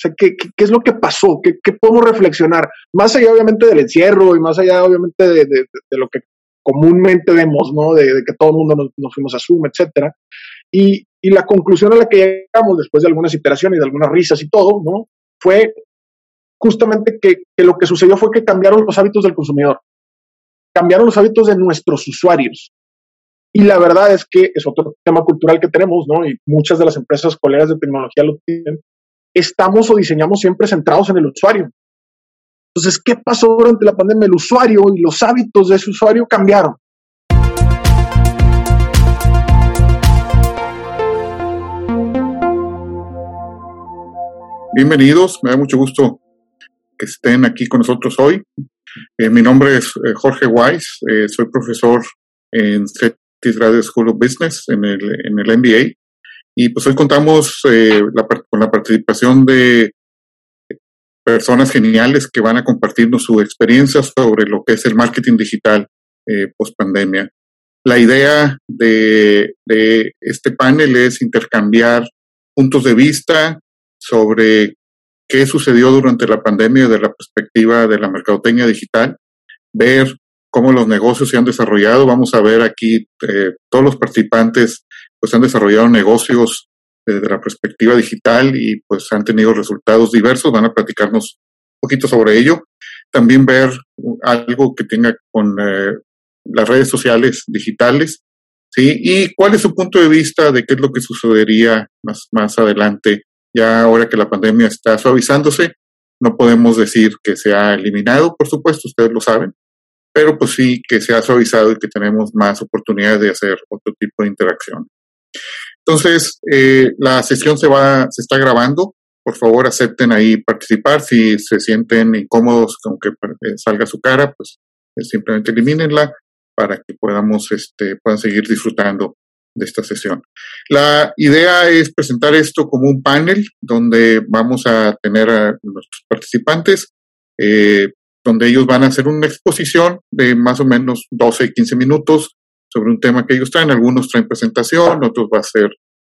sea, ¿qué, qué, es lo que pasó? ¿Qué, ¿Qué, podemos reflexionar? Más allá, obviamente, del encierro y más allá, obviamente, de, de, de lo que comúnmente vemos, ¿no? De, que todo el mundo nos, nos, fuimos a Zoom, etcétera. Y, y la conclusión a la que llegamos después de algunas iteraciones y de algunas risas y todo, ¿no? Fue justamente que, que lo que sucedió fue que cambiaron los hábitos del consumidor, cambiaron los hábitos de nuestros usuarios. Y la verdad es que es otro tema cultural que tenemos, ¿no? Y muchas de las empresas colegas de tecnología lo tienen. Estamos o diseñamos siempre centrados en el usuario. Entonces, ¿qué pasó durante la pandemia? El usuario y los hábitos de ese usuario cambiaron. Bienvenidos, me da mucho gusto que estén aquí con nosotros hoy. Eh, mi nombre es eh, Jorge Weiss, eh, soy profesor en CETIS Graduate School of Business en el, en el MBA. Y pues hoy contamos eh, con la participación de personas geniales que van a compartirnos su experiencia sobre lo que es el marketing digital eh, post pandemia. La idea de, de, este panel es intercambiar puntos de vista sobre qué sucedió durante la pandemia desde la perspectiva de la mercadotecnia digital, ver cómo los negocios se han desarrollado. Vamos a ver aquí eh, todos los participantes pues han desarrollado negocios desde la perspectiva digital y pues han tenido resultados diversos. Van a platicarnos un poquito sobre ello. También ver algo que tenga con eh, las redes sociales digitales, ¿sí? Y cuál es su punto de vista de qué es lo que sucedería más, más adelante, ya ahora que la pandemia está suavizándose. No podemos decir que se ha eliminado, por supuesto, ustedes lo saben, pero pues sí que se ha suavizado y que tenemos más oportunidades de hacer otro tipo de interacción. Entonces, eh, la sesión se va, se está grabando. Por favor, acepten ahí participar. Si se sienten incómodos con que eh, salga su cara, pues eh, simplemente elimínenla para que podamos, este, puedan seguir disfrutando de esta sesión. La idea es presentar esto como un panel donde vamos a tener a nuestros participantes, donde ellos van a hacer una exposición de más o menos 12, 15 minutos sobre un tema que ellos traen. Algunos traen presentación, otros va a ser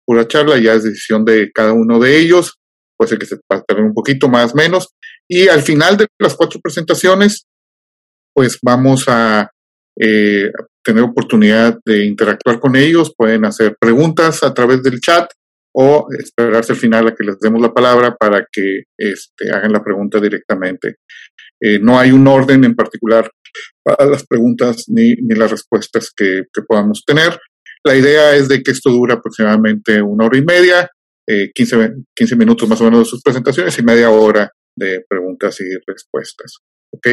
pura charla, ya es decisión de cada uno de ellos. Puede ser que se a un poquito más, menos. Y al final de las cuatro presentaciones, pues vamos a eh, tener oportunidad de interactuar con ellos. Pueden hacer preguntas a través del chat o esperarse al final a que les demos la palabra para que este, hagan la pregunta directamente. Eh, no hay un orden en particular para las preguntas ni, ni las respuestas que, que, podamos tener. La idea es de que esto dura aproximadamente una hora y media, eh, 15, 15 minutos más o menos de sus presentaciones y media hora de preguntas y respuestas. ¿ok?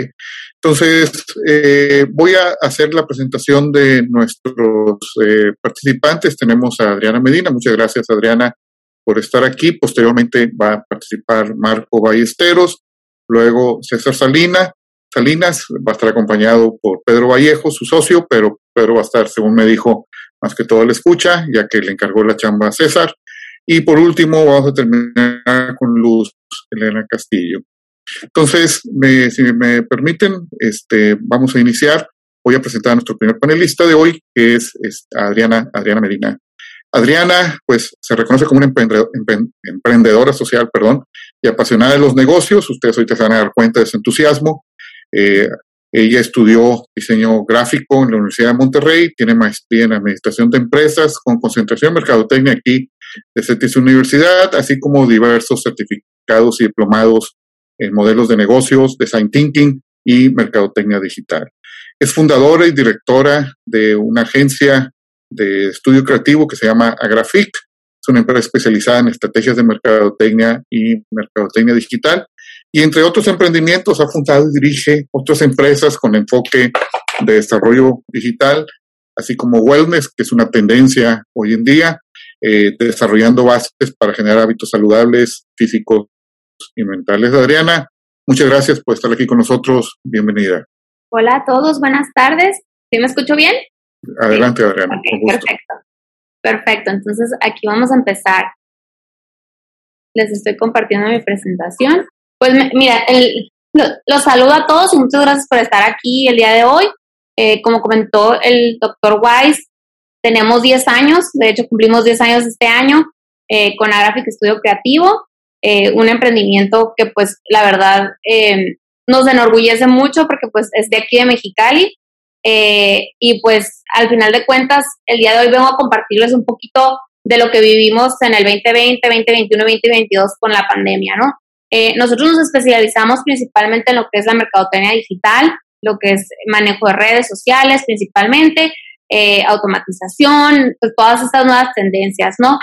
Entonces, eh, voy a hacer la presentación de nuestros eh, participantes. Tenemos a Adriana Medina. Muchas gracias, Adriana, por estar aquí. Posteriormente va a participar Marco Ballesteros, luego César Salina, Salinas, va a estar acompañado por Pedro Vallejo, su socio, pero Pedro va a estar, según me dijo, más que todo le escucha, ya que le encargó la chamba a César. Y por último, vamos a terminar con Luz Elena Castillo. Entonces, me, si me permiten, este, vamos a iniciar. Voy a presentar a nuestro primer panelista de hoy, que es, Adriana, Adriana Medina. Adriana, pues, se reconoce como una emprendedora social, perdón, y apasionada de los negocios. Ustedes ahorita se van a dar cuenta de su entusiasmo. Eh, ella estudió diseño gráfico en la Universidad de Monterrey, tiene maestría en administración de empresas con concentración en mercadotecnia aquí de CETIS Universidad, así como diversos certificados y diplomados en modelos de negocios, design thinking y mercadotecnia digital. Es fundadora y directora de una agencia de estudio creativo que se llama Agrafic. Es una empresa especializada en estrategias de mercadotecnia y mercadotecnia digital. Y entre otros emprendimientos ha fundado y dirige otras empresas con enfoque de desarrollo digital, así como wellness, que es una tendencia hoy en día, eh, desarrollando bases para generar hábitos saludables, físicos y mentales. Adriana, muchas gracias por estar aquí con nosotros. Bienvenida. Hola a todos, buenas tardes. ¿Sí me escucho bien? Adelante, Adriana. Okay, perfecto. Perfecto, entonces aquí vamos a empezar. Les estoy compartiendo mi presentación. Pues mira, el, los saludo a todos y muchas gracias por estar aquí el día de hoy. Eh, como comentó el doctor Weiss, tenemos 10 años, de hecho cumplimos 10 años este año eh, con Agraphic Estudio Creativo eh, un emprendimiento que pues la verdad eh, nos enorgullece mucho porque pues es de aquí de Mexicali eh, y pues al final de cuentas el día de hoy vengo a compartirles un poquito de lo que vivimos en el 2020, 2021, 2022 con la pandemia, ¿no? Nosotros nos especializamos principalmente en lo que es la mercadotecnia digital, lo que es manejo de redes sociales principalmente, automatización, pues todas estas nuevas tendencias, ¿no?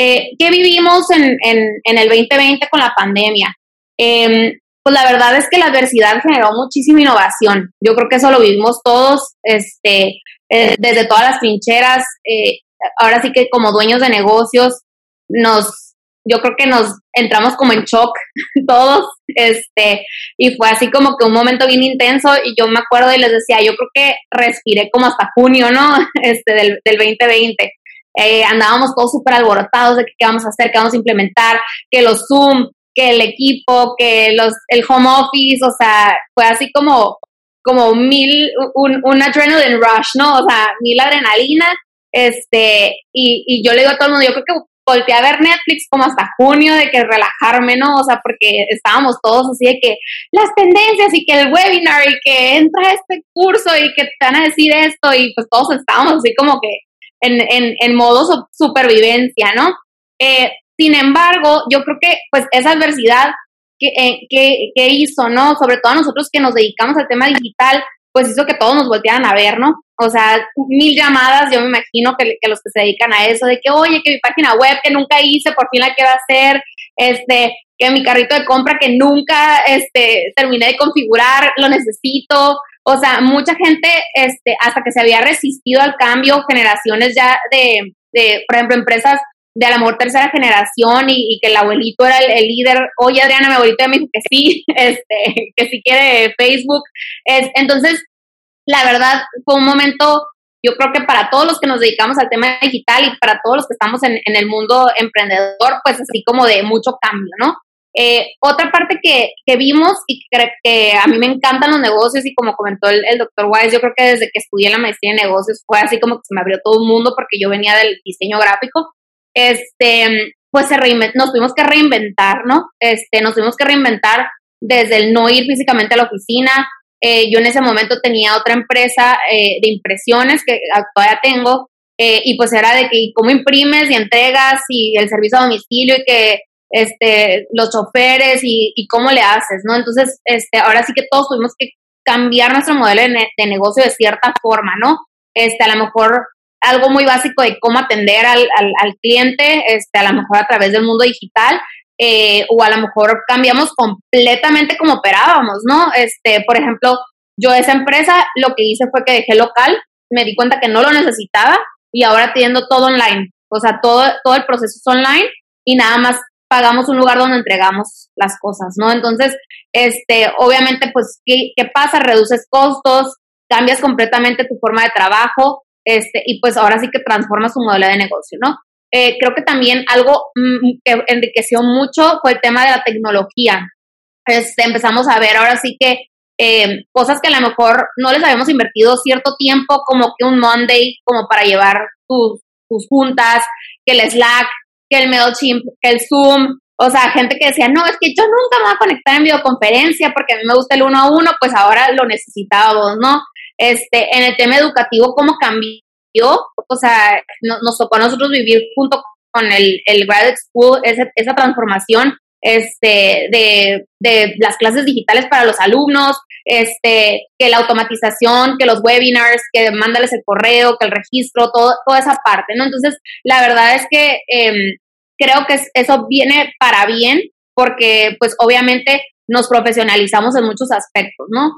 Eh, ¿Qué vivimos en, en, el 2020 con la pandemia? Em, pues la verdad es que la adversidad generó muchísima innovación. Yo creo que eso lo vivimos todos, este, eh, desde todas las trincheras. Eh, ahora sí que como dueños de negocios, nos, yo creo que nos entramos como en shock todos, este, y fue así como que un momento bien intenso. Y yo me acuerdo y les decía, yo creo que respiré como hasta junio, ¿no? Este, del, del 2020. Eh, andábamos todos súper alborotados de qué vamos a hacer, qué vamos a implementar, que los Zoom, que el equipo, que los, el home office, o sea, fue así como, como mil, un, un adrenaline rush, ¿no? O sea, mil adrenalina, este, y, y yo le digo a todo el mundo, yo creo que volteé a ver Netflix como hasta junio de que relajarme, ¿no? O sea, porque estábamos todos así de que las tendencias y que el webinar y que entra este curso y que te van a decir esto y pues todos estábamos así como que en, en, en modo supervivencia, ¿no? Eh, sin embargo, yo creo que pues esa adversidad que, eh, que, que, hizo, ¿no? Sobre todo a nosotros que nos dedicamos al tema digital, pues hizo que todos nos voltearan a ver, ¿no? O sea, mil llamadas, yo me imagino que, que, los que se dedican a eso, de que, oye, que mi página web que nunca hice, por fin la quiero hacer, este, que mi carrito de compra que nunca, este, terminé de configurar, lo necesito, o sea, mucha gente, este, hasta que se había resistido al cambio, generaciones ya de, de por ejemplo, empresas de a lo mejor tercera generación y, que el abuelito era el, líder. Oye, Adriana, mi abuelito me dijo que sí, este, que si quiere Facebook. Es, entonces, la verdad, fue un momento, yo creo que para todos los que nos dedicamos al tema digital y para todos los que estamos en, el mundo emprendedor, pues así como de mucho cambio, ¿no? Eh, otra parte que, que vimos y que, que, a mí me encantan los negocios y como comentó el, doctor Wise, yo creo que desde que estudié la maestría en negocios fue así como que se me abrió todo el mundo porque yo venía del diseño gráfico. Este, pues se nos tuvimos que reinventar, ¿no? Este, nos tuvimos que reinventar desde el no ir físicamente a la oficina. Eh, yo en ese momento tenía otra empresa eh, de impresiones que todavía tengo, y pues era de que cómo imprimes y entregas y el servicio a domicilio y que este, los choferes y, y, cómo le haces, ¿no? Entonces, este, ahora sí que todos tuvimos que cambiar nuestro modelo de, negocio de cierta forma, ¿no? Este, a lo mejor algo muy básico de cómo atender al, al, cliente, este, a lo mejor a través del mundo digital, eh, o a lo mejor cambiamos completamente como operábamos, ¿no? Este, por ejemplo, yo esa empresa lo que hice fue que dejé local, me di cuenta que no lo necesitaba y ahora atiendo todo online, o sea, todo, todo el proceso es online y nada más pagamos un lugar donde entregamos las cosas, ¿no? Entonces, este, obviamente, pues, ¿qué, qué pasa? Reduces costos, cambias completamente tu forma de trabajo, este, y pues ahora sí que transformas tu modelo de negocio, ¿no? Eh, creo que también algo mm, que enriqueció mucho fue el tema de la tecnología. Este, empezamos a ver ahora sí que eh, cosas que a lo mejor no les habíamos invertido cierto tiempo, como que un Monday, como para llevar tus, tus juntas, que el Slack, que el MailChimp, que el Zoom, o sea, gente que decía, no, es que yo nunca me voy a conectar en videoconferencia porque a mí me gusta el uno a uno, pues ahora lo necesitábamos, ¿no? Este, en el tema educativo, ¿cómo cambió? O sea, nos tocó a nosotros vivir junto con el, el Graduate School esa transformación este, de, de, las clases digitales para los alumnos, este, que la automatización, que los webinars, que mándales el correo, que el registro, todo, toda esa parte, ¿no? Entonces, la verdad es que em, creo que eso viene para bien porque, pues, obviamente nos profesionalizamos en muchos aspectos, ¿no?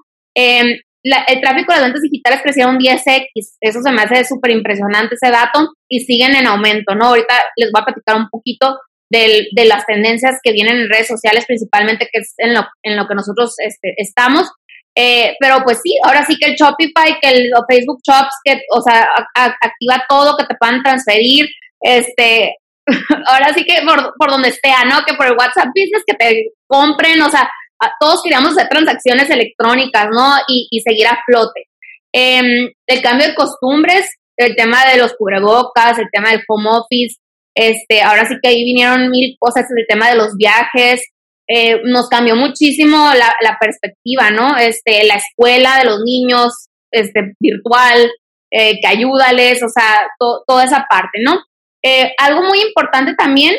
Em, el tráfico de ventas digitales crecieron 10x, eso se me hace súper impresionante ese dato y siguen en aumento, ¿no? Ahorita les voy a platicar un poquito de las tendencias que vienen en redes sociales, principalmente, que es en lo, en lo que nosotros este, estamos. Eh, pero pues sí, ahora sí que el Shopify, que el Facebook Shops, que, o sea, activa todo, que te puedan transferir, este, ahora sí que por, por donde esté, ¿no? Que por el WhatsApp Business, que te compren, o sea, todos queríamos hacer transacciones electrónicas, ¿no? Y, seguir a flote. Eh, el cambio de costumbres, el tema de los cubrebocas, el tema del home office, Este, ahora sí que ahí vinieron mil cosas, el tema de los viajes, eh, nos cambió muchísimo la, la, perspectiva, ¿no? Este, la escuela de los niños, este, virtual, eh, que ayúdales, o sea, toda esa parte, ¿no? Eh, algo muy importante también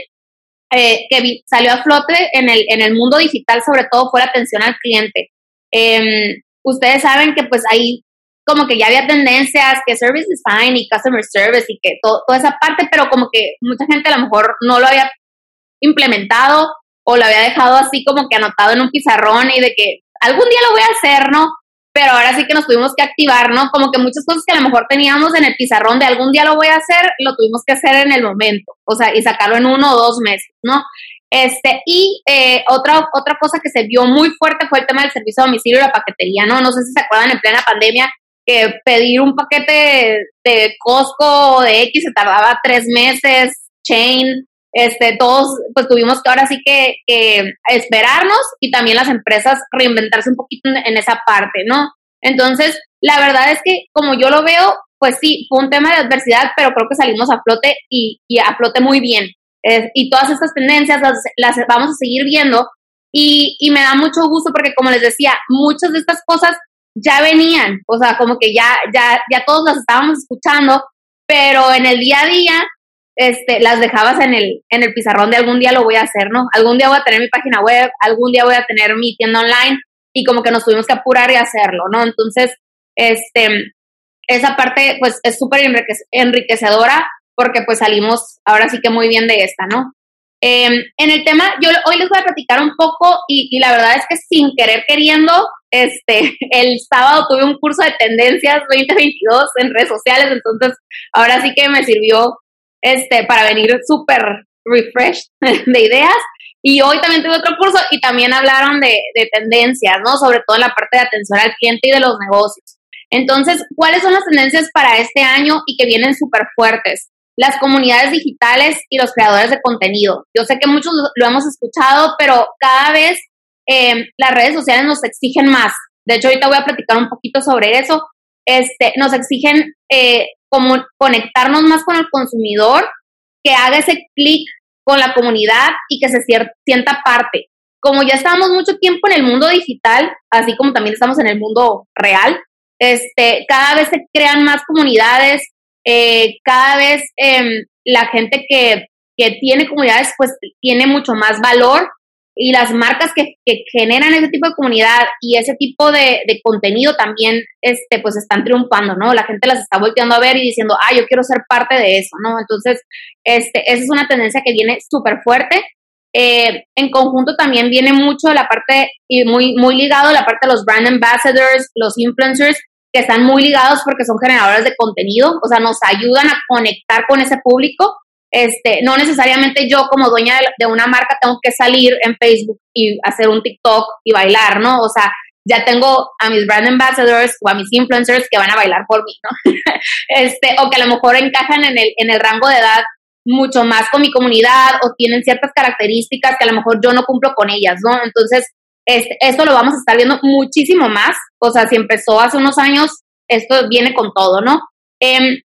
eh, que salió a flote en el, en el mundo digital, sobre todo, fue la atención al cliente. Em, ustedes saben que pues ahí como que ya había tendencias que service design y customer service y que toda esa parte, pero como que mucha gente a lo mejor no lo había implementado o lo había dejado así como que anotado en un pizarrón y de que algún día lo voy a hacer, ¿no? Pero ahora sí que nos tuvimos que activar, ¿no? Como que muchas cosas que a lo mejor teníamos en el pizarrón de algún día lo voy a hacer, lo tuvimos que hacer en el momento, o sea, y sacarlo en uno o dos meses, ¿no? Este, y eh, otra, otra cosa que se vio muy fuerte fue el tema del servicio a domicilio y la paquetería, ¿no? No sé si se acuerdan en plena pandemia que pedir un paquete de Costco o de X se tardaba tres meses, Chain, este, todos pues tuvimos que ahora sí que, esperarnos y también las empresas reinventarse un poquito en, esa parte, ¿no? Entonces, la verdad es que como yo lo veo, pues sí, fue un tema de adversidad, pero creo que salimos a flote y, a flote muy bien. y todas estas tendencias las, vamos a seguir viendo y, y me da mucho gusto porque como les decía, muchas de estas cosas ya venían, o sea, como que ya, ya, ya todos las estábamos escuchando, pero en el día a día este, las dejabas en el, en el pizarrón de algún día lo voy a hacer, ¿no? Algún día voy a tener mi página web, algún día voy a tener mi tienda online y como que nos tuvimos que apurar y hacerlo, ¿no? Entonces, este, esa parte pues es súper enriquecedora porque pues salimos ahora sí que muy bien de esta, ¿no? Em, en el tema, yo hoy les voy a platicar un poco y, y, la verdad es que sin querer queriendo, este, el sábado tuve un curso de tendencias 2022 en redes sociales, entonces ahora sí que me sirvió este, para venir súper refreshed de ideas. Y hoy también tuve otro curso y también hablaron de, de, tendencias, ¿no? Sobre todo en la parte de atención al cliente y de los negocios. Entonces, ¿cuáles son las tendencias para este año y que vienen súper fuertes? Las comunidades digitales y los creadores de contenido. Yo sé que muchos lo, hemos escuchado, pero cada vez eh, las redes sociales nos exigen más. De hecho, ahorita voy a platicar un poquito sobre eso. Este, nos exigen eh, como conectarnos más con el consumidor, que haga ese clic con la comunidad y que se sienta parte. Como ya estamos mucho tiempo en el mundo digital, así como también estamos en el mundo real, este, cada vez se crean más comunidades, eh, cada vez em, la gente que, que tiene comunidades pues tiene mucho más valor y las marcas que, generan ese tipo de comunidad y ese tipo de, contenido también, este, pues están triunfando, ¿no? La gente las está volteando a ver y diciendo, ah, yo quiero ser parte de eso, ¿no? Entonces, este, esa es una tendencia que viene súper fuerte. Eh, en conjunto también viene mucho la parte, y muy, muy ligado la parte de los brand ambassadors, los influencers, que están muy ligados porque son generadores de contenido, o sea, nos ayudan a conectar con ese público este, no necesariamente yo como dueña de, una marca tengo que salir en Facebook y hacer un TikTok y bailar, ¿no? O sea, ya tengo a mis brand ambassadors o a mis influencers que van a bailar por mí, ¿no? este, o que a lo mejor encajan en el, en el rango de edad mucho más con mi comunidad o tienen ciertas características que a lo mejor yo no cumplo con ellas, ¿no? Entonces, este, esto lo vamos a estar viendo muchísimo más. O sea, si empezó hace unos años, esto viene con todo, ¿no? Eh,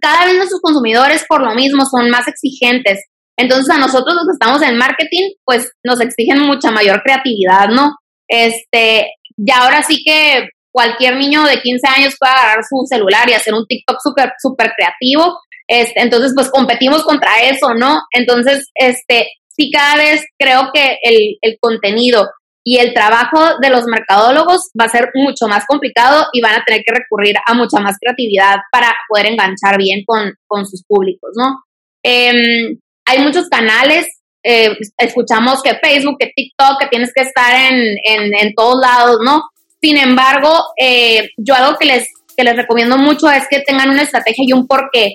cada vez nuestros consumidores por lo mismo son más exigentes. Entonces a nosotros los que estamos en marketing, pues nos exigen mucha mayor creatividad, ¿no? Este, ya ahora sí que cualquier niño de 15 años puede agarrar su celular y hacer un TikTok súper, súper creativo. Este, entonces, pues competimos contra eso, ¿no? Entonces, este, sí cada vez creo que el, el contenido y el trabajo de los mercadólogos va a ser mucho más complicado y van a tener que recurrir a mucha más creatividad para poder enganchar bien con, sus públicos, ¿no? Em, hay muchos canales, eh, escuchamos que Facebook, que TikTok, que tienes que estar en, todos lados, ¿no? Sin embargo, eh, yo algo que les, que les recomiendo mucho es que tengan una estrategia y un porqué.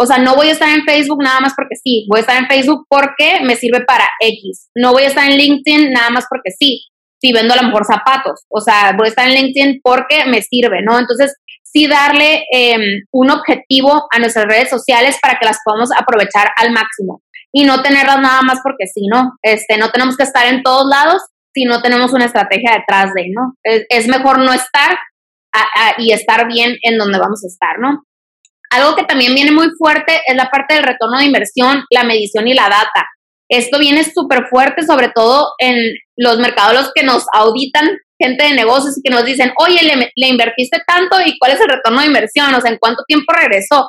O sea, no voy a estar en Facebook nada más porque sí, voy a estar en Facebook porque me sirve para X. No voy a estar en LinkedIn nada más porque sí, si vendo a lo mejor zapatos. O sea, voy a estar en LinkedIn porque me sirve, ¿no? Entonces, sí darle em, un objetivo a nuestras redes sociales para que las podamos aprovechar al máximo y no tenerlas nada más porque sí, ¿no? Este, no tenemos que estar en todos lados si no tenemos una estrategia detrás de, ¿no? Es, mejor no estar y estar bien en donde vamos a estar, ¿no? Algo que también viene muy fuerte es la parte del retorno de inversión, la medición y la data. Esto viene súper fuerte, sobre todo en los mercados que nos auditan, gente de negocios que nos dicen, oye, le, le, invertiste tanto y cuál es el retorno de inversión, o sea, en cuánto tiempo regresó.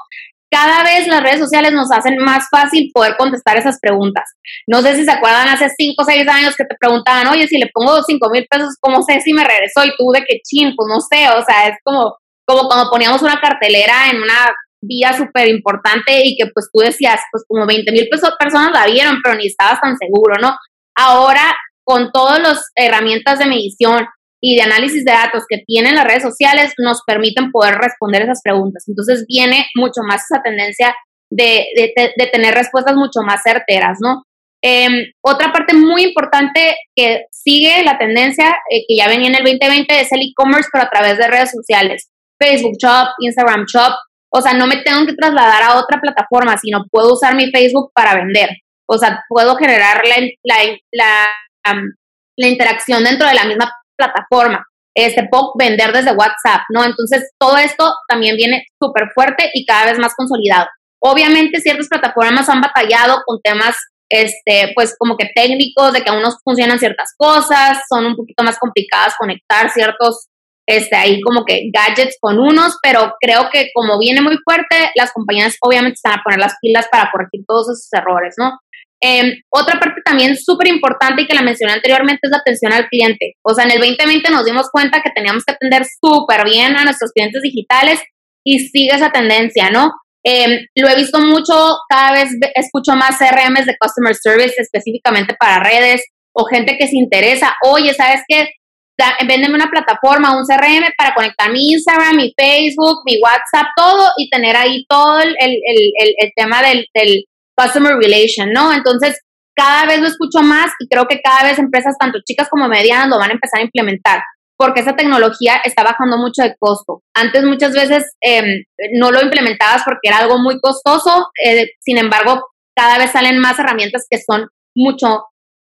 Cada vez las redes sociales nos hacen más fácil poder contestar esas preguntas. No sé si se acuerdan hace 5 o 6 años que te preguntaban, oye, si le pongo 5 mil pesos, ¿cómo sé si me regresó? Y tú de qué chin, pues no sé, o sea, es como, como cuando poníamos una cartelera en una vía súper importante y que pues tú decías, pues como 20 mil personas la vieron, pero ni estabas tan seguro, ¿no? Ahora, con todas las herramientas de medición y de análisis de datos que tienen las redes sociales, nos permiten poder responder esas preguntas. Entonces viene mucho más esa tendencia de, de, tener respuestas mucho más certeras, ¿no? Em, otra parte muy importante que sigue la tendencia, eh, que ya venía en el 2020, es el e-commerce, pero a través de redes sociales. Facebook Shop, Instagram Shop, o sea, no me tengo que trasladar a otra plataforma, sino puedo usar mi Facebook para vender. O sea, puedo generar la, la, la, la interacción dentro de la misma plataforma. Este, puedo vender desde WhatsApp, ¿no? Entonces, todo esto también viene súper fuerte y cada vez más consolidado. Obviamente, ciertas plataformas han batallado con temas, este, pues como que técnicos, de que aún no funcionan ciertas cosas, son un poquito más complicadas conectar ciertos este, ahí como que gadgets con unos, pero creo que como viene muy fuerte, las compañías obviamente están a poner las pilas para corregir todos esos errores, ¿no? Em, otra parte también súper importante y que la mencioné anteriormente es la atención al cliente. O sea, en el 2020 nos dimos cuenta que teníamos que atender súper bien a nuestros clientes digitales y sigue esa tendencia, ¿no? Em, lo he visto mucho, cada vez escucho más CRMs de Customer Service específicamente para redes o gente que se interesa, oye, ¿sabes qué? Véndeme una plataforma, un CRM para conectar mi Instagram, mi Facebook, mi WhatsApp, todo y tener ahí todo el, el, el, el tema del, del, customer relation, ¿no? Entonces, cada vez lo escucho más y creo que cada vez empresas, tanto chicas como medianas, lo van a empezar a implementar porque esa tecnología está bajando mucho de costo. Antes muchas veces eh, no lo implementabas porque era algo muy costoso, eh, sin embargo, cada vez salen más herramientas que son mucho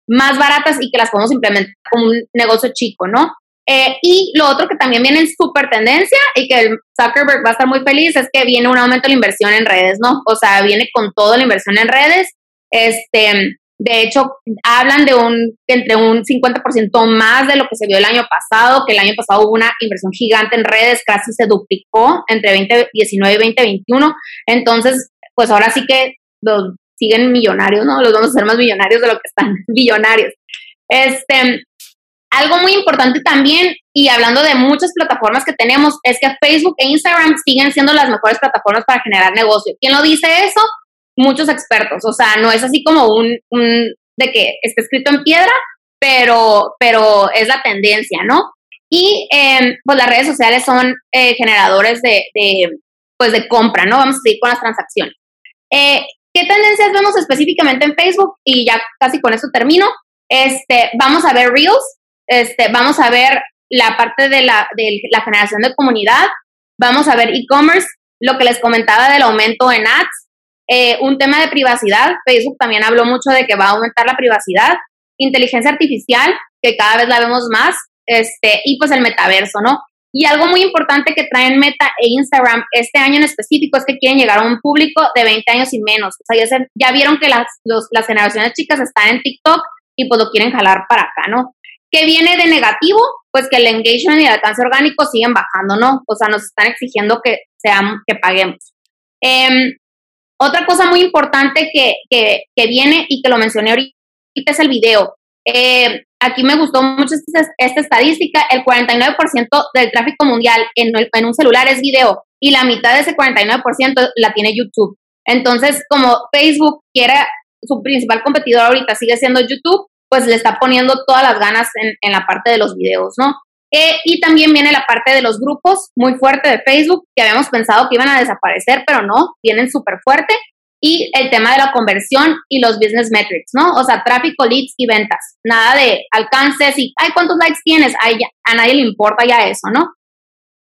más baratas y que las podemos implementar como un negocio chico, ¿no? Eh, y lo otro que también viene en súper tendencia y que Zuckerberg va a estar muy feliz es que viene un aumento de la inversión en redes, ¿no? O sea, viene con toda la inversión en redes. Este, de hecho, hablan de un entre un 50% más de lo que se vio el año pasado, que el año pasado hubo una inversión gigante en redes, casi se duplicó entre 2019 y 2021. Entonces, pues ahora sí que siguen millonarios, ¿no? Los vamos a hacer más millonarios de lo que están billonarios. Este, algo muy importante también, y hablando de muchas plataformas que tenemos, es que Facebook e Instagram siguen siendo las mejores plataformas para generar negocio. ¿Quién lo dice eso? Muchos expertos. O sea, no es así como un, un de que esté escrito en piedra, pero, pero es la tendencia, ¿no? Y eh, pues las redes sociales son eh, generadores de, de, pues de compra, ¿no? Vamos a seguir con las transacciones. Eh, ¿Qué tendencias vemos específicamente en Facebook? Y ya casi con eso termino. Este, vamos a ver Reels, este, vamos a ver la parte de la, de la generación de comunidad, vamos a ver e-commerce, lo que les comentaba del aumento en ads, eh, un tema de privacidad, Facebook también habló mucho de que va a aumentar la privacidad, inteligencia artificial, que cada vez la vemos más, este, y pues el metaverso, ¿no? Y algo muy importante que traen Meta e Instagram este año en específico es que quieren llegar a un público de 20 años y menos. O sea, ya, vieron que las, generaciones chicas están en TikTok y pues lo quieren jalar para acá, ¿no? ¿Qué viene de negativo? pues que el engagement y el alcance orgánico siguen bajando, ¿no? O sea, nos están exigiendo que paguemos. Em, otra cosa muy importante que, que, que, viene y que lo mencioné ahorita es el video. Eh, aquí me gustó mucho esta, esta estadística, el 49% del tráfico mundial en, un celular es video y la mitad de ese 49% la tiene YouTube. Entonces, como Facebook quiere, su principal competidor ahorita sigue siendo YouTube, pues le está poniendo todas las ganas en, en la parte de los videos, ¿no? Eh, y también viene la parte de los grupos, muy fuerte de Facebook, que habíamos pensado que iban a desaparecer, pero no, vienen súper fuerte y el tema de la conversión y los business metrics, ¿no? O sea, tráfico, leads y ventas. Nada de alcances y, ay, ¿cuántos likes tienes? A nadie le importa ya eso, ¿no?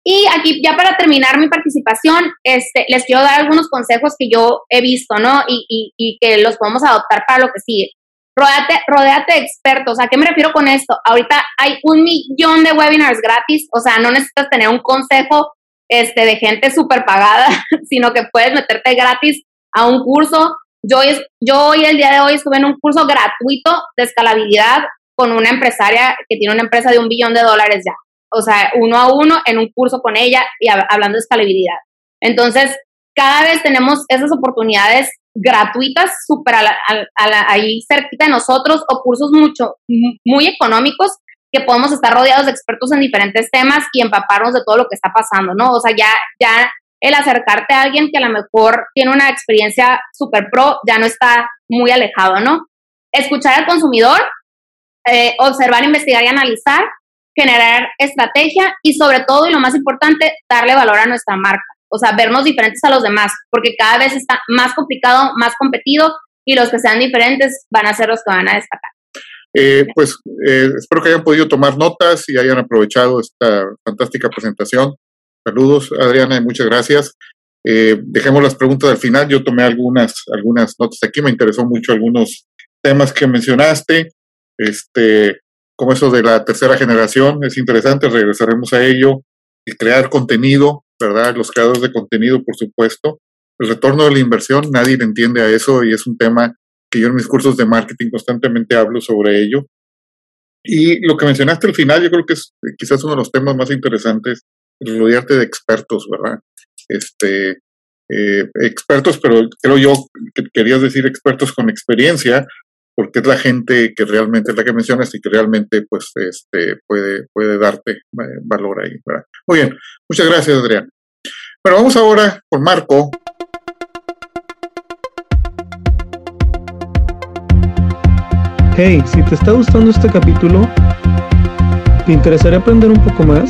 Y aquí, ya para terminar mi participación, este, les quiero dar algunos consejos que yo he visto, ¿no? Y, y, y que los podemos adoptar para lo que sigue. Rodéate, rodéate de expertos. ¿A qué me refiero con esto? Ahorita hay un millón de webinars gratis, o sea, no necesitas tener un consejo este, de gente súper pagada, sino que puedes meterte gratis a un curso. Yo, yo hoy, el día de hoy, estuve en un curso gratuito de escalabilidad con una empresaria que tiene una empresa de un billón de dólares ya. O sea, uno a uno en un curso con ella y hablando de escalabilidad. Entonces, cada vez tenemos esas oportunidades gratuitas, súper ahí cerquita de nosotros, o cursos mucho, muy económicos que podemos estar rodeados de expertos en diferentes temas y empaparnos de todo lo que está pasando, ¿no? O sea, ya, ya el acercarte a alguien que a lo mejor tiene una experiencia super pro ya no está muy alejado, ¿no? Escuchar al consumidor, eh, observar, investigar y analizar, generar estrategia y sobre todo, y lo más importante, darle valor a nuestra marca. O sea, vernos diferentes a los demás, porque cada vez está más complicado, más competido y los que sean diferentes van a ser los que van a destacar. Eh, pues eh, espero que hayan podido tomar notas y hayan aprovechado esta fantástica presentación. Saludos, Adriana, y muchas gracias. Eh, dejemos las preguntas al final. Yo tomé algunas, algunas notas aquí. Me interesó mucho algunos temas que mencionaste. Este, como eso de la tercera generación, es interesante, regresaremos a ello. Y crear contenido, ¿verdad? Los creadores de contenido, por supuesto. El retorno de la inversión, nadie le entiende a eso y es un tema que yo en mis cursos de marketing constantemente hablo sobre ello. Y lo que mencionaste al final, yo creo que es quizás uno de los temas más interesantes rodearte de expertos, ¿verdad? Este, eh, expertos, pero creo yo que querías decir expertos con experiencia, porque es la gente que realmente es la que mencionas y que realmente pues este puede puede darte eh, valor ahí, ¿verdad? Muy bien, muchas gracias Adrián. Bueno, vamos ahora con Marco. Hey, si te está gustando este capítulo, ¿te interesaría aprender un poco más?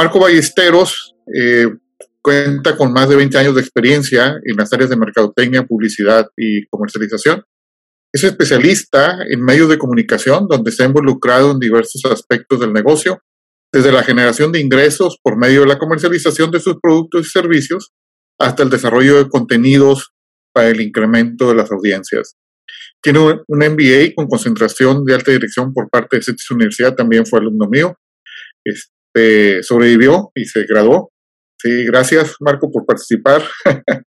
Marco Ballesteros eh, cuenta con más de 20 años de experiencia en las áreas de mercadotecnia, publicidad y comercialización. Es especialista en medios de comunicación, donde se ha involucrado en diversos aspectos del negocio, desde la generación de ingresos por medio de la comercialización de sus productos y servicios, hasta el desarrollo de contenidos para el incremento de las audiencias. Tiene un MBA con concentración de alta dirección por parte de CETIS Universidad, también fue alumno mío. Este, sobrevivió y se graduó. Sí, gracias Marco por participar.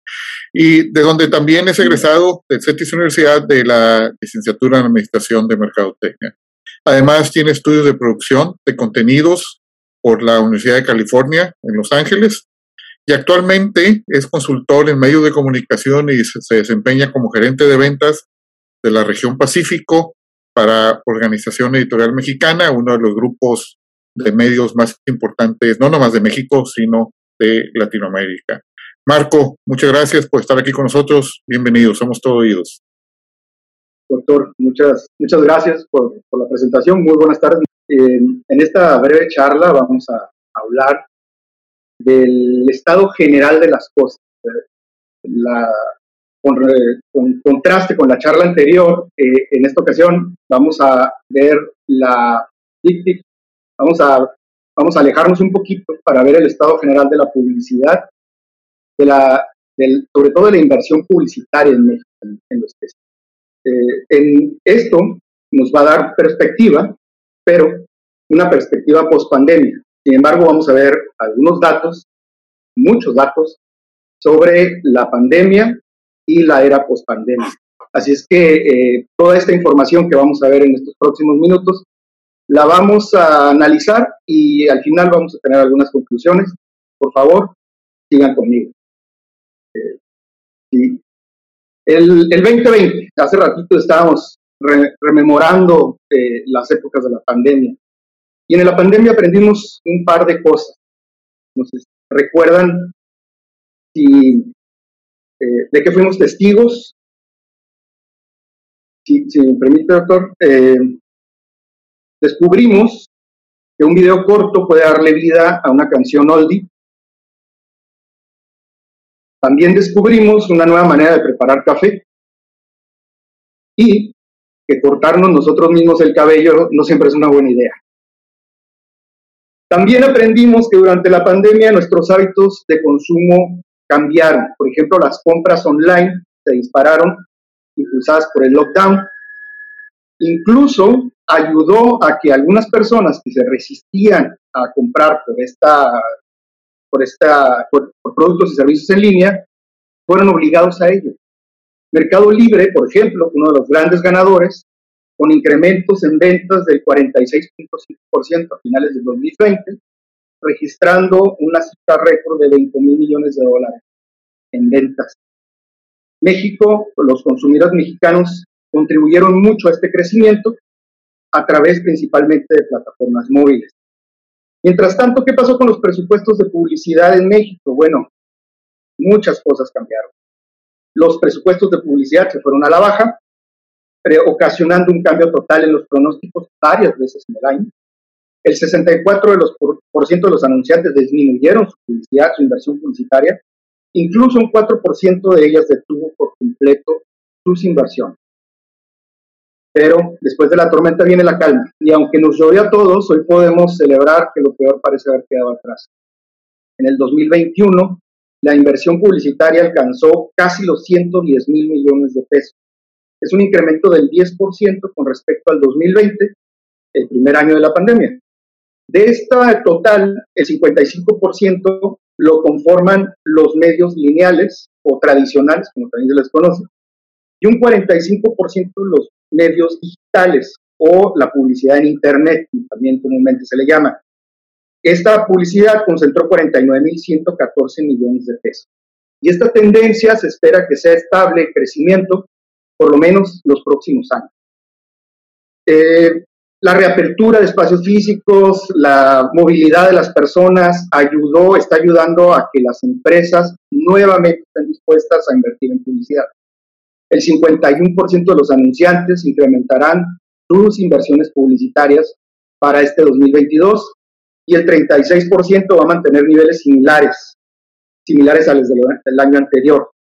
y de donde también es egresado de CETIS Universidad de la licenciatura en Administración de Mercadotecnia. Además tiene estudios de producción de contenidos por la Universidad de California en Los Ángeles y actualmente es consultor en medios de comunicación y se desempeña como gerente de ventas de la región Pacífico para Organización Editorial Mexicana, uno de los grupos de medios más importantes, no nomás de México, sino de Latinoamérica. Marco, muchas gracias por estar aquí con nosotros. Bienvenidos, somos todos oídos. Doctor, muchas, muchas gracias por, la presentación. Muy buenas tardes. en esta breve charla vamos a hablar del estado general de las cosas. La, con, contraste con la charla anterior, eh, en esta ocasión vamos a ver la vamos a, vamos a alejarnos un poquito para ver el estado general de la publicidad, de la, del, sobre todo de la inversión publicitaria en México, en, los eh, en esto nos va a dar perspectiva, pero una perspectiva post pandemia. Sin embargo, vamos a ver algunos datos, muchos datos, sobre la pandemia y la era post pandemia. Así es que eh, toda esta información que vamos a ver en estos próximos minutos la vamos a analizar y al final vamos a tener algunas conclusiones. Por favor, sigan conmigo. Eh, el, el, 2020, hace ratito estábamos rememorando eh, las épocas de la pandemia. Y en la pandemia aprendimos un par de cosas. ¿Nos recuerdan si, eh, de qué fuimos testigos? Si, si, me permite, doctor, eh, descubrimos que un video corto puede darle vida a una canción oldie. También descubrimos una nueva manera de preparar café. Y que cortarnos nosotros mismos el cabello no siempre es una buena idea. También aprendimos que durante la pandemia nuestros hábitos de consumo cambiaron. Por ejemplo, las compras online se dispararon, impulsadas por el lockdown. Incluso ayudó a que algunas personas que se resistían a comprar por esta por esta por productos y servicios en línea fueron obligados a ello. Mercado Libre, por ejemplo, uno de los grandes ganadores, con incrementos en ventas del 46.5% a finales del 2020, registrando una cifra récord de 20 mil millones de dólares en ventas. México, los consumidores mexicanos contribuyeron mucho a este crecimiento a través principalmente de plataformas móviles. Mientras tanto, ¿qué pasó con los presupuestos de publicidad en México? Bueno, muchas cosas cambiaron los presupuestos de publicidad se fueron a la baja, ocasionando un cambio total en los pronósticos varias veces en el año. El 64% de los, anunciantes disminuyeron su publicidad, su inversión publicitaria. Incluso un 4% de ellas detuvo por completo sus inversiones. Pero después de la tormenta viene la calma. Y aunque nos rodea a todos, hoy podemos celebrar que lo peor parece haber quedado atrás. En el 2021, la inversión publicitaria alcanzó casi los 110 mil millones de pesos. Es un incremento del 10% con respecto al 2020, el primer año de la pandemia. De esta total, el 55% lo conforman los medios lineales o tradicionales, como también se les conoce, y un 45% los medios digitales o la publicidad en Internet, también comúnmente se le llama. Esta publicidad concentró 49.114 millones de pesos. Y esta tendencia se espera que sea estable en crecimiento por lo menos los próximos años. Eh, la reapertura de espacios físicos, la movilidad de las personas ayudó, está ayudando a que las empresas nuevamente estén dispuestas a invertir en publicidad. El 51% de los anunciantes incrementarán sus inversiones publicitarias para este 2022 y el 36% va a mantener niveles similares, similares a los del, año anterior.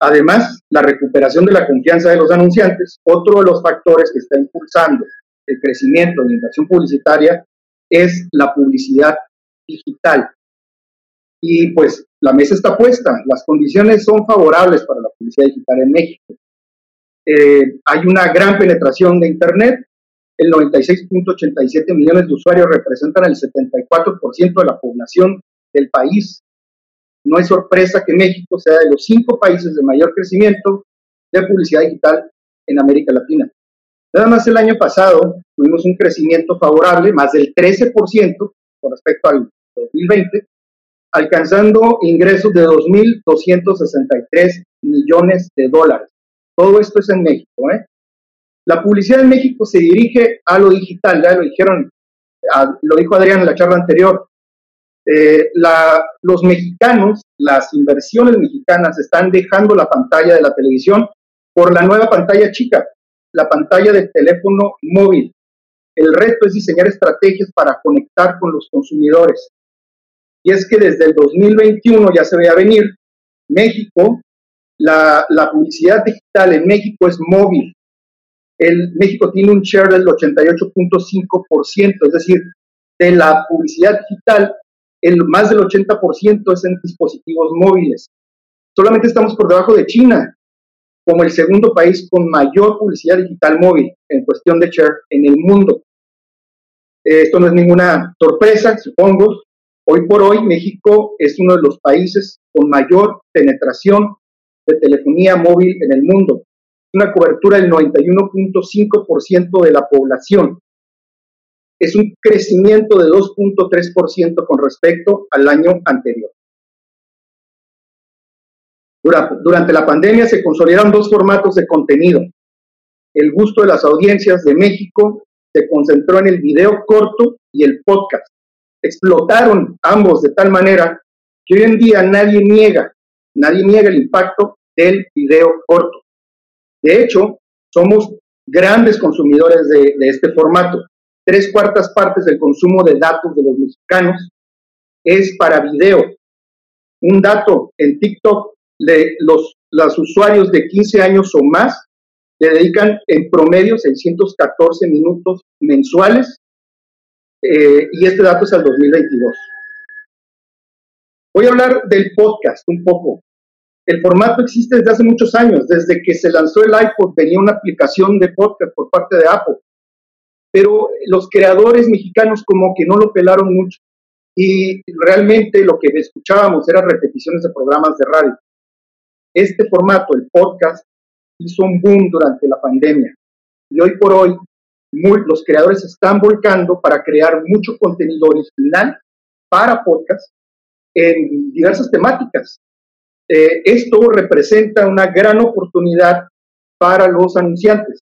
Además, la recuperación de la confianza de los anunciantes, otro de los factores que está impulsando el crecimiento de la inversión publicitaria es la publicidad digital. Y pues la mesa está puesta, las condiciones son favorables para la publicidad digital en México. Eh, hay una gran penetración de Internet, el 96.87 millones de usuarios representan el 74% de la población del país. No es sorpresa que México sea de los cinco países de mayor crecimiento de publicidad digital en América Latina. Nada más el año pasado tuvimos un crecimiento favorable, más del 13% con respecto al 2020, alcanzando ingresos de 2.263 millones de dólares. Todo esto es en México, ¿eh? La publicidad en México se dirige a lo digital, ya lo dijeron, lo dijo Adrián en la charla anterior. Eh, los mexicanos, las inversiones mexicanas están dejando la pantalla de la televisión por la nueva pantalla chica, la pantalla del teléfono móvil. El reto es diseñar estrategias para conectar con los consumidores. Y es que desde el 2021 ya se veía venir, México La, publicidad digital en México es móvil. El, México tiene un share del 88.5%, es decir, de la publicidad digital, el más del 80% es en dispositivos móviles. Solamente estamos por debajo de China, como el segundo país con mayor publicidad digital móvil en cuestión de share en el mundo. Esto no es ninguna sorpresa, supongo. Hoy por hoy México es uno de los países con mayor penetración de telefonía móvil en el mundo. Una cobertura del 91.5% de la población. Es un crecimiento de 2.3% con respecto al año anterior. Durante la pandemia se consolidaron dos formatos de contenido. El gusto de las audiencias de México se concentró en el video corto y el podcast. Explotaron ambos de tal manera que hoy en día nadie niega, nadie niega el impacto del video corto. De hecho, somos grandes consumidores de, de este formato. Tres cuartas partes del consumo de datos de los mexicanos es para video. Un dato en TikTok los, los usuarios de 15 años o más le dedican en promedio 614 minutos mensuales eh, y este dato es al 2022. Voy a hablar del podcast un poco. El formato existe desde hace muchos años, desde que se lanzó el iPod tenía una aplicación de podcast por parte de Apple, pero los creadores mexicanos como que no lo pelaron mucho y realmente lo que escuchábamos eran repeticiones de programas de radio. Este formato, el podcast, hizo un boom durante la pandemia y hoy por hoy los creadores están volcando para crear mucho contenido original para podcast en diversas temáticas. Eh, esto representa una gran oportunidad para los anunciantes,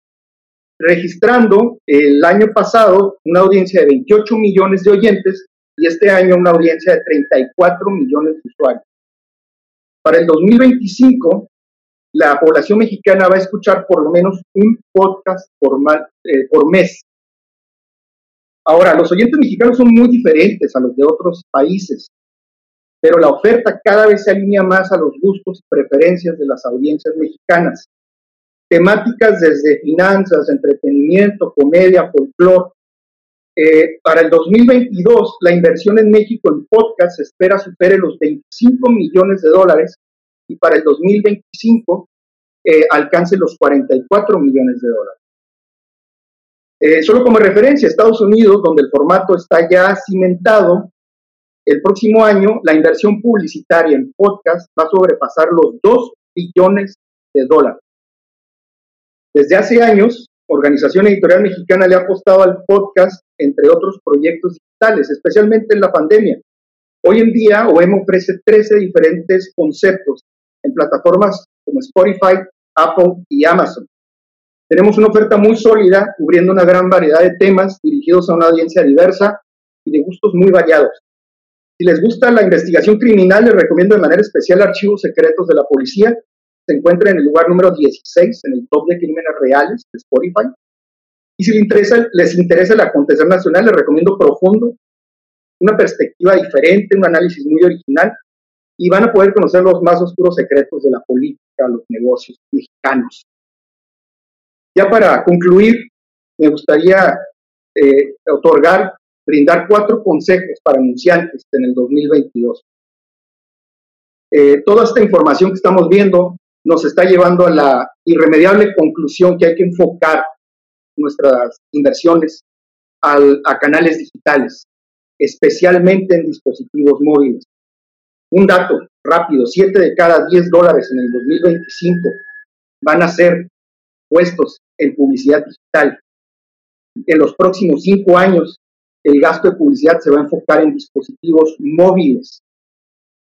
registrando el año pasado una audiencia de 28 millones de oyentes y este año una audiencia de 34 millones de usuarios. Para el 2025, la población mexicana va a escuchar por lo menos un podcast por, eh, por mes. Ahora, los oyentes mexicanos son muy diferentes a los de otros países, pero la oferta cada vez se alinea más a los gustos y preferencias de las audiencias mexicanas. Temáticas desde finanzas, entretenimiento, comedia, folclore, eh, para el 2022, la inversión en México en podcast se espera supere los 25 millones de dólares y para el 2025 eh, alcance los 44 millones de dólares. Eh, solo como referencia, Estados Unidos, donde el formato está ya cimentado, el próximo año la inversión publicitaria en podcast va a sobrepasar los 2 billones de dólares. Desde hace años, Organización Editorial Mexicana le ha apostado al podcast, entre otros proyectos digitales, especialmente en la pandemia. Hoy en día, OEM ofrece 13 diferentes conceptos en plataformas como Spotify, Apple y Amazon. Tenemos una oferta muy sólida, cubriendo una gran variedad de temas dirigidos a una audiencia diversa y de gustos muy variados. Si les gusta la investigación criminal, les recomiendo de manera especial Archivos Secretos de la Policía, se encuentra en el lugar número 16 en el top de crímenes reales de Spotify. Y si les interesa, les interesa el acontecer nacional, les recomiendo Profundo, una perspectiva diferente, un análisis muy original, y van a poder conocer los más oscuros secretos de la política, los negocios mexicanos. Ya para concluir, me gustaría eh, otorgar, brindar cuatro consejos para anunciantes en el 2022. Eh, toda esta información que estamos viendo nos está llevando a la irremediable conclusión que hay que enfocar nuestras inversiones a canales digitales, especialmente en dispositivos móviles. Un dato rápido, 7 de cada 10 dólares en el 2025 van a ser puestos en publicidad digital. En los próximos 5 años, el gasto de publicidad se va a enfocar en dispositivos móviles.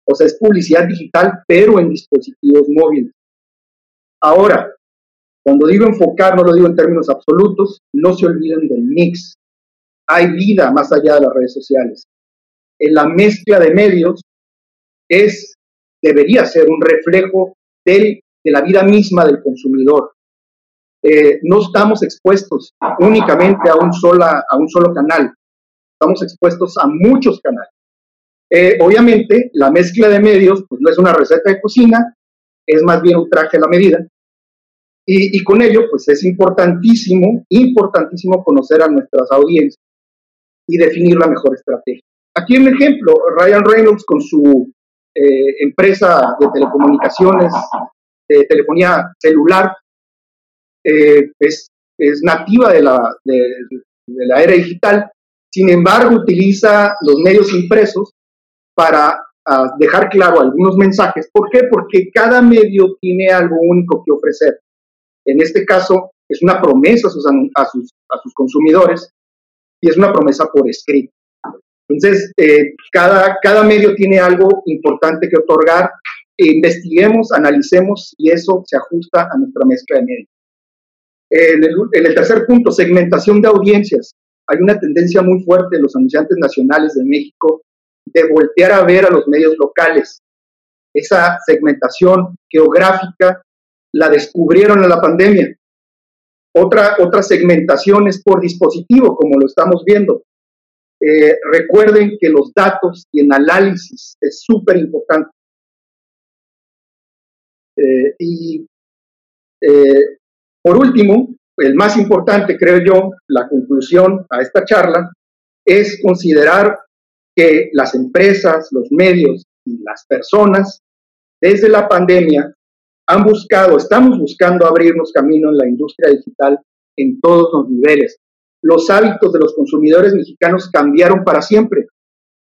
O sea, es publicidad digital, pero en dispositivos móviles. Ahora, cuando digo enfocar, no lo digo en términos absolutos, no se olviden del mix. Hay vida más allá de las redes sociales. En la mezcla de medios es, debería ser un reflejo de la vida misma del consumidor. Eh, no estamos expuestos únicamente a un, solo canal, estamos expuestos a muchos canales. Eh, obviamente, la mezcla de medios pues, no es una receta de cocina, es más bien un traje a la medida. Y, y, con ello, pues es importantísimo, importantísimo conocer a nuestras audiencias y definir la mejor estrategia. Aquí un ejemplo, Ryan Reynolds con su eh, empresa de telecomunicaciones, de telefonía celular, eh, es, es, nativa de la, de, la era digital, sin embargo utiliza los medios impresos para uh, dejar claro algunos mensajes. ¿Por qué? Porque cada medio tiene algo único que ofrecer. En este caso, es una promesa a sus, a sus, a sus consumidores y es una promesa por escrito. Entonces, eh, cada, cada medio tiene algo importante que otorgar. E investiguemos, analicemos y eso se ajusta a nuestra mezcla de medios. En el, tercer punto, segmentación de audiencias. Hay una tendencia muy fuerte en los anunciantes nacionales de México de voltear a ver a los medios locales. Esa segmentación geográfica la descubrieron en la pandemia. Otra, otra segmentación es por dispositivo, como lo estamos viendo. Eh, recuerden que los datos y el análisis es súper importante. Eh, y eh, por último, el más importante, creo yo, la conclusión a esta charla, es considerar que las empresas, los medios y las personas, desde la pandemia, han buscado, estamos buscando abrirnos camino en la industria digital en todos los niveles. Los hábitos de los consumidores mexicanos cambiaron para siempre.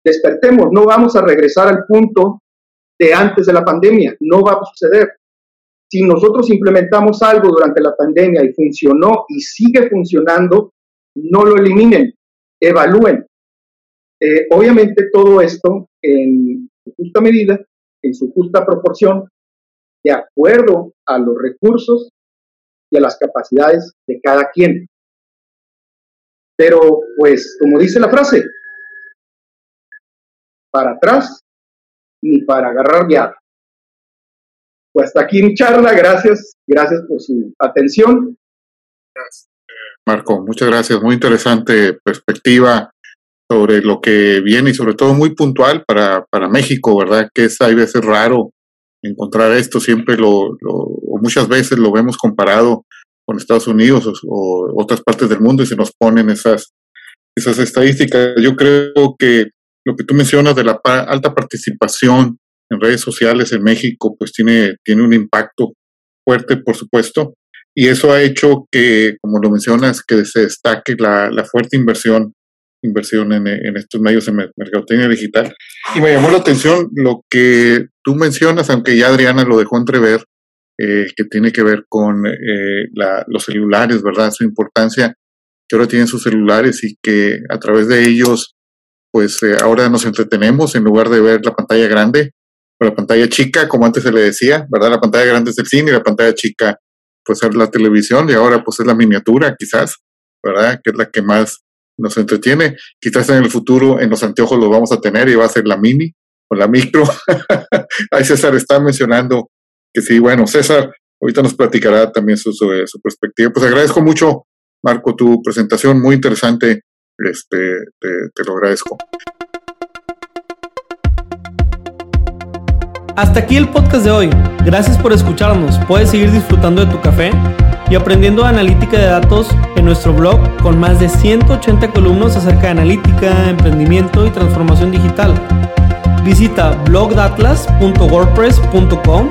Despertemos, no vamos a regresar al punto de antes de la pandemia, no va a suceder. Si nosotros implementamos algo durante la pandemia y funcionó y sigue funcionando, no lo eliminen, evalúen. Eh, obviamente todo esto en su justa medida, en su justa proporción, de acuerdo a los recursos y a las capacidades de cada quien. Pero, pues, como dice la frase, para atrás ni para agarrar ya. Pues hasta aquí mi charla, gracias, gracias por su atención. Marco, muchas gracias, muy interesante perspectiva sobre lo que viene y sobre todo muy puntual para, para México, ¿verdad? Que es hay veces raro encontrar esto, siempre lo, lo, o muchas veces lo vemos comparado con Estados Unidos o, otras partes del mundo y se nos ponen esas, esas estadísticas. Yo creo que lo que tú mencionas de la alta participación en redes sociales en México, pues tiene, tiene un impacto fuerte, por supuesto, y eso ha hecho que, como lo mencionas, que se destaque la, la fuerte inversión inversión en, en, estos medios de mercadotecnia digital. Y me llamó la atención lo que tú mencionas, aunque ya Adriana lo dejó entrever, eh, que tiene que ver con eh, la, los celulares, ¿verdad? Su importancia que ahora tienen sus celulares y que a través de ellos, pues eh, ahora nos entretenemos en lugar de ver la pantalla grande o la pantalla chica, como antes se le decía, ¿verdad? La pantalla grande es el cine y la pantalla chica, pues es la televisión y ahora pues es la miniatura, quizás, ¿verdad? Que es la que más nos entretiene. Quizás en el futuro en los anteojos los vamos a tener y va a ser la mini o la micro. Ahí César está mencionando que sí, bueno, César ahorita nos platicará también su, su, perspectiva. Pues agradezco mucho, Marco, tu presentación, muy interesante, este, te, te lo agradezco. Hasta aquí el podcast de hoy. Gracias por escucharnos. Puedes seguir disfrutando de tu café y aprendiendo analítica de datos en nuestro blog con más de 180 columnas acerca de analítica, emprendimiento y transformación digital. Visita blogdatlas.wordpress.com